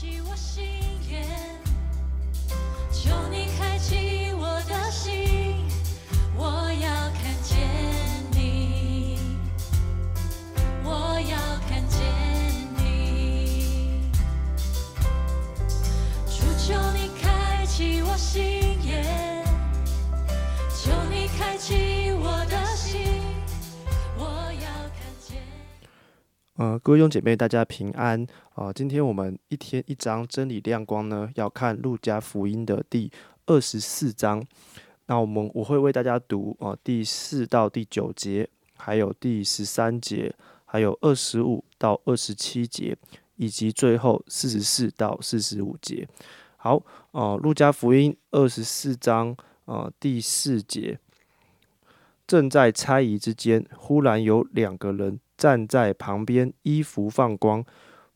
起我心。呃，各位弟兄姐妹，大家平安啊、今天我们一天一章真理亮光呢，要看路加福音的第二十四章。那我们我会为大家读啊、第四到第九节，还有第十三节，还有二十五到二十七节，以及最后四十四到四十五节。好，呃、路加福音二十四章呃第四节，正在猜疑之间，忽然有两个人站在旁边，衣服放光。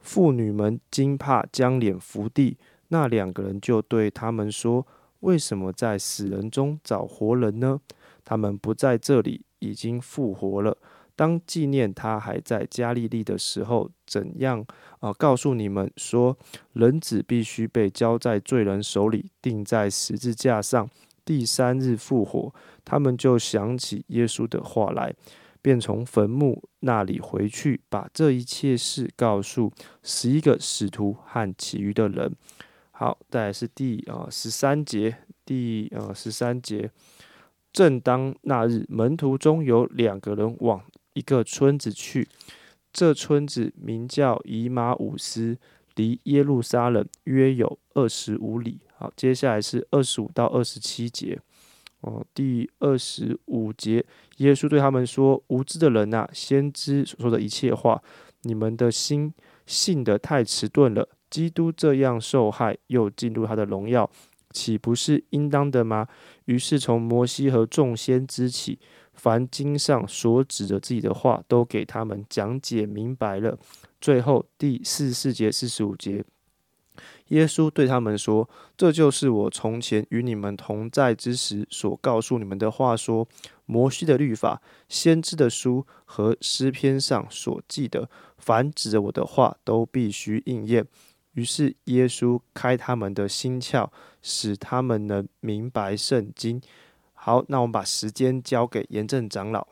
妇女们惊怕，将脸伏地。那两个人就对他们说：“为什么在死人中找活人呢？他们不在这里，已经复活了。当纪念他还在加利利的时候，怎样啊、告诉你们说，人子必须被交在罪人手里，钉在十字架上，第三日复活。”他们就想起耶稣的话来，便从坟墓那里回去，把这一切事告诉十一个使徒和其余的人。好，再来是第呃十三节，第呃十三节，正当那日，门徒中有两个人往一个村子去，这村子名叫以马五斯，离耶路撒冷约有二十五里。好，接下来是二十五到二十七节。哦，第二十五节，耶稣对他们说：“无知的人呐、先知所说的一切话，你们的心信得太迟钝了。基督这样受害，又进入他的荣耀，岂不是应当的吗？”于是从摩西和众先知起，凡经上所指着自己的话，都给他们讲解明白了。最后第四十四节、四十五节，耶稣对他们说：“这就是我从前与你们同在之时所告诉你们的话说，摩西的律法、先知的书和诗篇上所记的，凡指着我的话，都必须应验。”于是耶稣开他们的心窍，使他们能明白圣经。好，那我们把时间交给严正长老。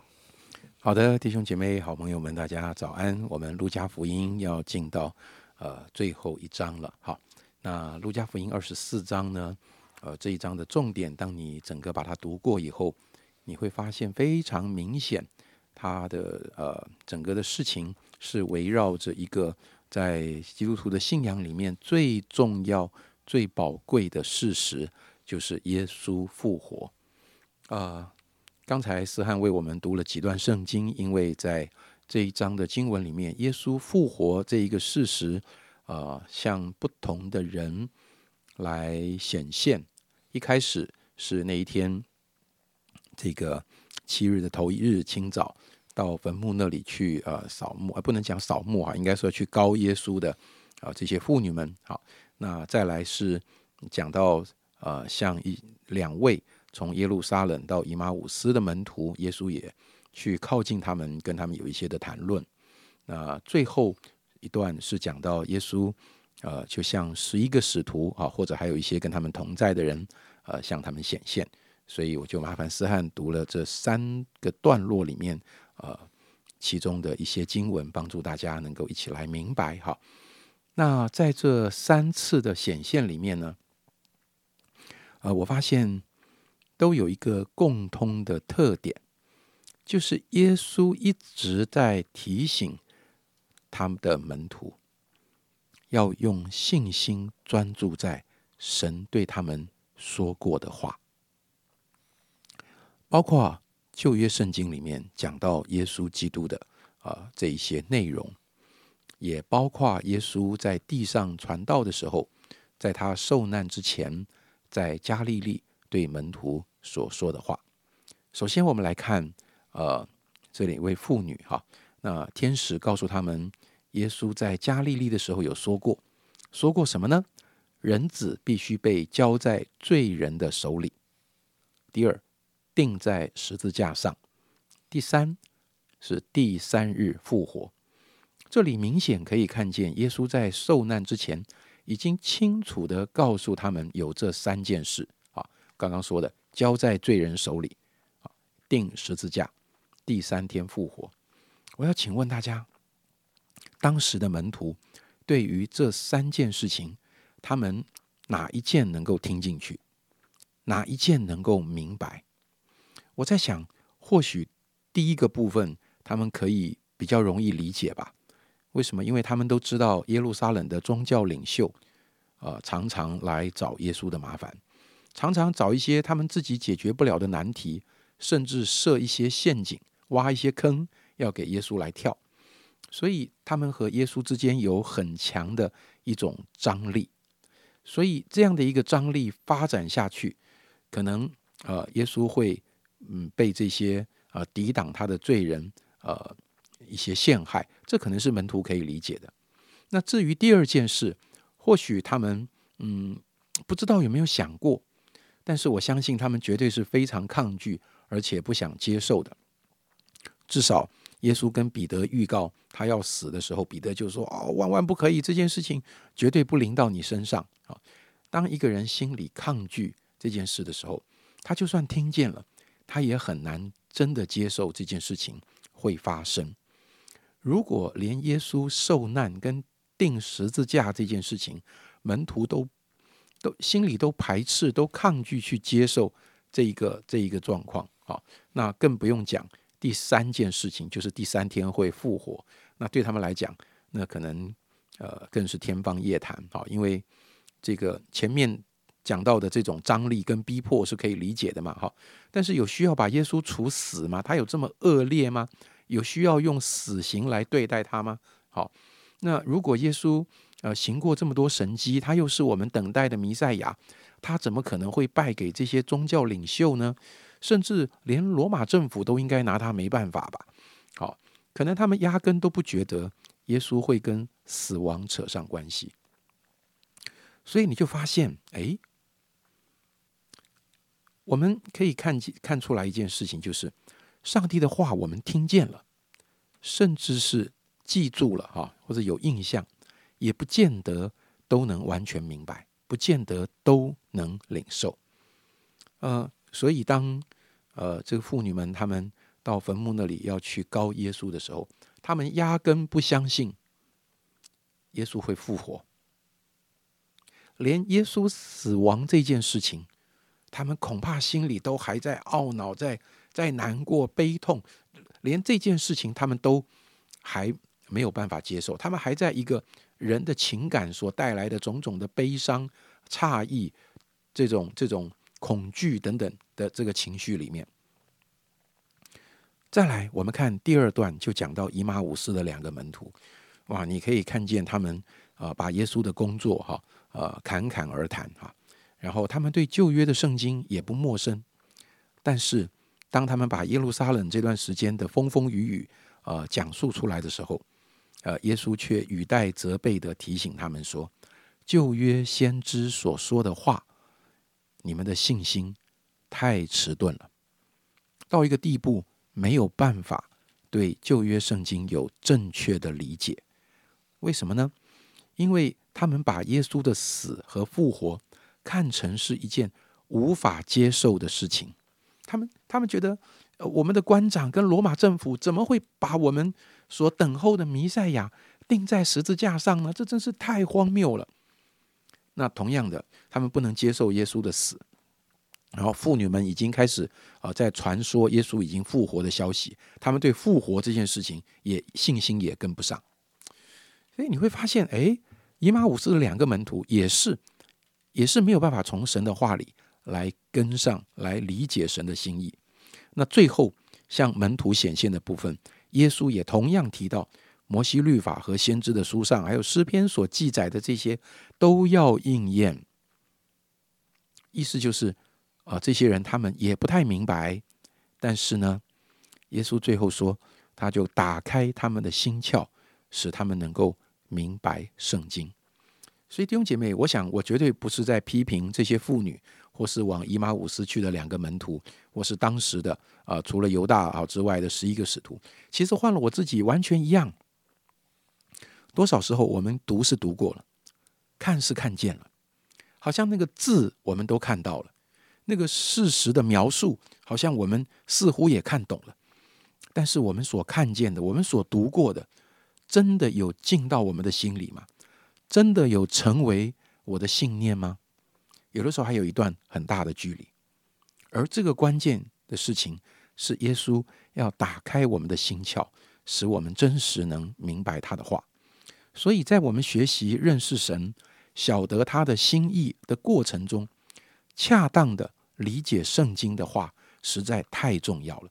好的，弟兄姐妹、好朋友们，大家早安。我们路加福音要进到呃最后一章了。好，那路加福音二十四章呢，呃这一章的重点，当你整个把它读过以后，你会发现非常明显，它的呃整个的事情是围绕着一个在基督徒的信仰里面最重要、最宝贵的事实，就是耶稣复活。啊、刚才思翰为我们读了几段圣经，因为在这一章的经文里面，耶稣复活这一个事实，啊，向不同的人来显现。一开始是那一天，这个七日的头一日清早，到坟墓那里去呃扫墓，呃不能讲扫墓啊，应该说去高耶稣的啊这些妇女们。好，那再来是讲到呃像一两位。从耶路撒冷到以马五斯的门徒，耶稣也去靠近他们，跟他们有一些的谈论。那最后一段是讲到耶稣，呃，就像十一个使徒啊，或者还有一些跟他们同在的人，呃，向他们显现。所以我就麻烦思翰读了这三个段落里面，呃，其中的一些经文，帮助大家能够一起来明白哈。那在这三次的显现里面呢，呃，我发现。都有一个共通的特点，就是耶稣一直在提醒他们的门徒，要用信心专注在神对他们说过的话，包括旧约圣经里面讲到耶稣基督的啊、呃、这一些内容，也包括耶稣在地上传道的时候，在他受难之前，在加利利对门徒。所说的话，首先我们来看，呃，这里一位妇女哈，那天使告诉他们，耶稣在加利利的时候有说过，说过什么呢？人子必须被交在罪人的手里。第二，钉在十字架上。第三，是第三日复活。这里明显可以看见，耶稣在受难之前已经清楚的告诉他们有这三件事啊，刚刚说的交在罪人手里啊，钉十字架，第三天复活。我要请问大家，当时的门徒对于这三件事情，他们哪一件能够听进去？哪一件能够明白？我在想，或许第一个部分他们可以比较容易理解吧。为什么？因为他们都知道耶路撒冷的宗教领袖，呃，常常来找耶稣的麻烦，常常找一些他们自己解决不了的难题，甚至设一些陷阱，挖一些坑，要给耶稣来跳。所以他们和耶稣之间有很强的一种张力。所以这样的一个张力发展下去，可能呃，耶稣会嗯被这些呃抵挡他的罪人呃。一些陷害，这可能是门徒可以理解的。那至于第二件事，或许他们嗯不知道有没有想过，但是我相信他们绝对是非常抗拒而且不想接受的。至少耶稣跟彼得预告他要死的时候，彼得就说：“哦，万万不可以，这件事情绝对不临到你身上。”啊，当一个人心里抗拒这件事的时候，他就算听见了，他也很难真的接受这件事情会发生。如果连耶稣受难跟钉十字架这件事情，门徒都都心里都排斥、都抗拒去接受这一个这一个状况，啊，那更不用讲第三件事情，就是第三天会复活。那对他们来讲，那可能呃更是天方夜谭，好，因为这个前面讲到的这种张力跟逼迫是可以理解的嘛，哈。但是有需要把耶稣处死吗？他有这么恶劣吗？有需要用死刑来对待他吗？好，那如果耶稣呃行过这么多神迹，他又是我们等待的弥赛亚，他怎么可能会败给这些宗教领袖呢？甚至连罗马政府都应该拿他没办法吧？好，可能他们压根都不觉得耶稣会跟死亡扯上关系。所以你就发现，哎，我们可以看见看出来一件事情，就是。上帝的话我们听见了，甚至是记住了哈，或者有印象，也不见得都能完全明白，不见得都能领受。呃，所以当呃这个妇女们他们到坟墓那里要去告耶稣的时候，他们压根不相信耶稣会复活，连耶稣死亡这件事情，他们恐怕心里都还在懊恼在。在难过、悲痛，连这件事情他们都还没有办法接受，他们还在一个人的情感所带来的种种的悲伤、诧异、这种这种恐惧等等的这个情绪里面。再来，我们看第二段，就讲到以马五斯的两个门徒，哇，你可以看见他们啊，把耶稣的工作哈，呃，侃侃而谈哈，然后他们对旧约的圣经也不陌生，但是。当他们把耶路撒冷这段时间的风风雨雨，呃，讲述出来的时候，呃，耶稣却语带责备的提醒他们说：“旧约先知所说的话，你们的信心太迟钝了，到一个地步没有办法对旧约圣经有正确的理解。为什么呢？因为他们把耶稣的死和复活看成是一件无法接受的事情。”他们他们觉得，我们的官长跟罗马政府怎么会把我们所等候的弥赛亚钉在十字架上呢？这真是太荒谬了。那同样的，他们不能接受耶稣的死，然后妇女们已经开始啊，在传说耶稣已经复活的消息，他们对复活这件事情也信心也跟不上。所以你会发现，哎，以马五斯的两个门徒也是也是没有办法从神的话里。来跟上来理解神的心意。那最后向门徒显现的部分，耶稣也同样提到摩西律法和先知的书上，还有诗篇所记载的这些都要应验。意思就是，啊，这些人他们也不太明白，但是呢，耶稣最后说，他就打开他们的心窍，使他们能够明白圣经。所以弟兄姐妹，我想我绝对不是在批评这些妇女。或是往以马五斯去的两个门徒，或是当时的啊，除了犹大啊之外的十一个使徒，其实换了我自己完全一样。多少时候我们读是读过了，看是看见了，好像那个字我们都看到了，那个事实的描述好像我们似乎也看懂了，但是我们所看见的，我们所读过的，真的有进到我们的心里吗？真的有成为我的信念吗？有的时候还有一段很大的距离，而这个关键的事情是耶稣要打开我们的心窍，使我们真实能明白他的话。所以在我们学习认识神、晓得他的心意的过程中，恰当的理解圣经的话实在太重要了。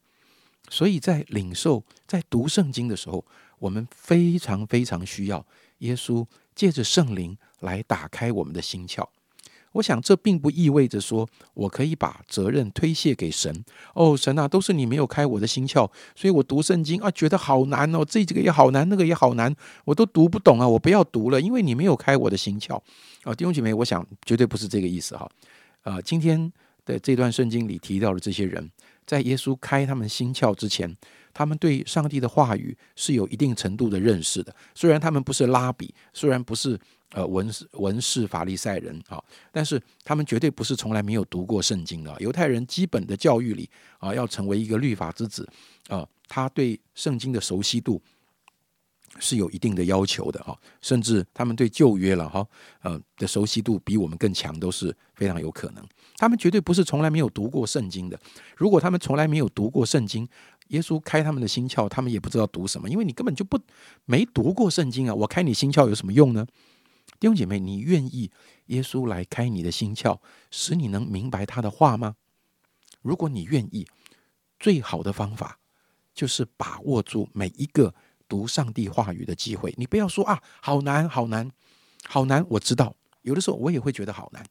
所以在领受、在读圣经的时候，我们非常非常需要耶稣借着圣灵来打开我们的心窍。我想这并不意味着说我可以把责任推卸给神。哦，神啊，都是你没有开我的心窍，所以我读圣经啊，觉得好难哦，这几个也好难，那个也好难，我都读不懂啊，我不要读了，因为你没有开我的心窍。啊，弟兄姐妹，我想绝对不是这个意思哈。啊，今天的这段圣经里提到的这些人，在耶稣开他们心窍之前，他们对上帝的话语是有一定程度的认识的。虽然他们不是拉比，虽然不是。呃，文、文士、法利赛人啊，但是他们绝对不是从来没有读过圣经的。犹太人基本的教育里啊，要成为一个律法之子啊，他对圣经的熟悉度是有一定的要求的哈。甚至他们对旧约了哈，呃的熟悉度比我们更强，都是非常有可能。他们绝对不是从来没有读过圣经的。如果他们从来没有读过圣经，耶稣开他们的心窍，他们也不知道读什么，因为你根本就不没读过圣经啊。我开你心窍有什么用呢？弟兄姐妹，你愿意耶稣来开你的心窍，使你能明白他的话吗？如果你愿意，最好的方法就是把握住每一个读上帝话语的机会。你不要说啊，好难，好难，好难。我知道，有的时候我也会觉得好难，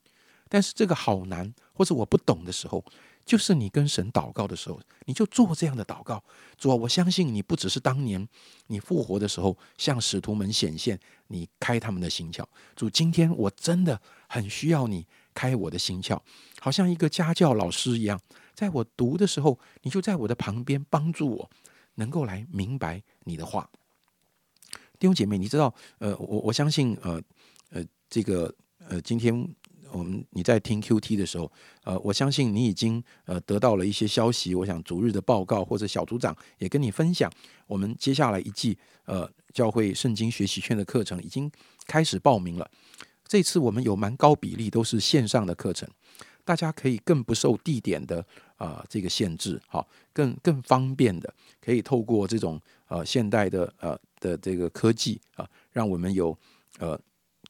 但是这个好难，或者我不懂的时候。就是你跟神祷告的时候，你就做这样的祷告。主啊，我相信你不只是当年你复活的时候向使徒们显现，你开他们的心窍。主，今天我真的很需要你开我的心窍，好像一个家教老师一样，在我读的时候，你就在我的旁边帮助我，能够来明白你的话。弟兄姐妹，你知道，呃，我我相信，呃呃，这个呃，今天。我们你在听 Q T 的时候，呃，我相信你已经呃得到了一些消息。我想逐日的报告或者小组长也跟你分享，我们接下来一季呃教会圣经学习圈的课程已经开始报名了。这次我们有蛮高比例都是线上的课程，大家可以更不受地点的啊这个限制，好，更更方便的可以透过这种呃现代的呃的这个科技啊，让我们有呃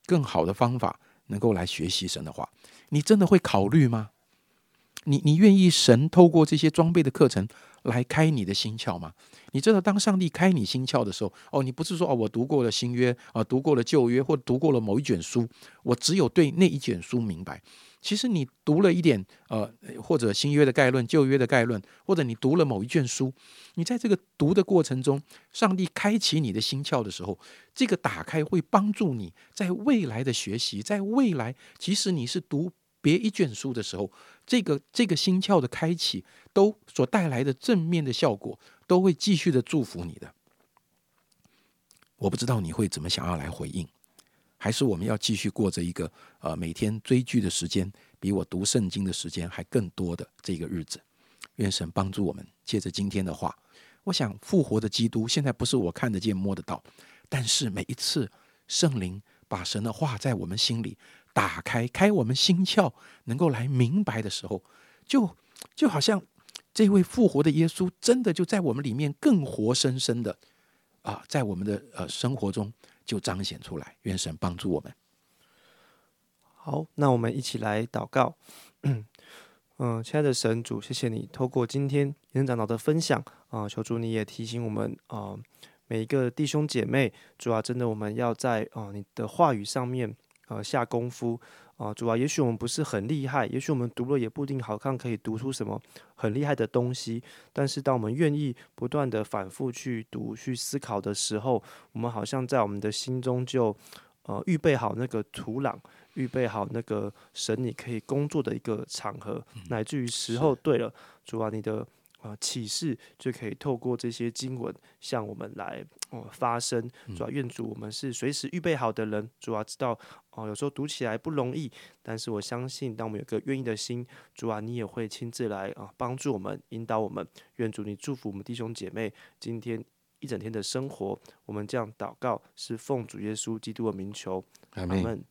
更好的方法。能够来学习神的话，你真的会考虑吗？你你愿意神透过这些装备的课程来开你的心窍吗？你知道，当上帝开你心窍的时候，哦，你不是说哦，我读过了新约啊，读过了旧约，或读过了某一卷书，我只有对那一卷书明白。其实你读了一点，呃，或者新约的概论、旧约的概论，或者你读了某一卷书，你在这个读的过程中，上帝开启你的心窍的时候，这个打开会帮助你在未来的学习，在未来，即使你是读别一卷书的时候，这个这个心窍的开启，都所带来的正面的效果，都会继续的祝福你的。我不知道你会怎么想要来回应。还是我们要继续过着一个呃每天追剧的时间比我读圣经的时间还更多的这个日子。愿神帮助我们，借着今天的话，我想复活的基督现在不是我看得见摸得到，但是每一次圣灵把神的话在我们心里打开，开我们心窍，能够来明白的时候，就就好像这位复活的耶稣真的就在我们里面更活生生的啊，在我们的呃生活中。就彰显出来，愿神帮助我们。好，那我们一起来祷告。嗯，亲爱的神主，谢谢你透过今天延长老的分享啊，求主你也提醒我们啊，每一个弟兄姐妹，主要真的我们要在啊你的话语上面呃下功夫。啊，主啊也许我们不是很厉害，也许我们读了也不一定好看，可以读出什么很厉害的东西。但是，当我们愿意不断的反复去读、去思考的时候，我们好像在我们的心中就呃预备好那个土壤，预备好那个神你可以工作的一个场合，乃至于时候对了，主啊，你的啊、启示，就可以透过这些经文向我们来哦、发声。主啊，愿主我们是随时预备好的人。主啊，知道哦、有时候读起来不容易，但是我相信，当我们有个愿意的心，主啊，你也会亲自来啊帮助我们，引导我们。愿主你祝福我们弟兄姐妹今天一整天的生活。我们这样祷告，是奉主耶稣基督的名求，阿妹。阿门。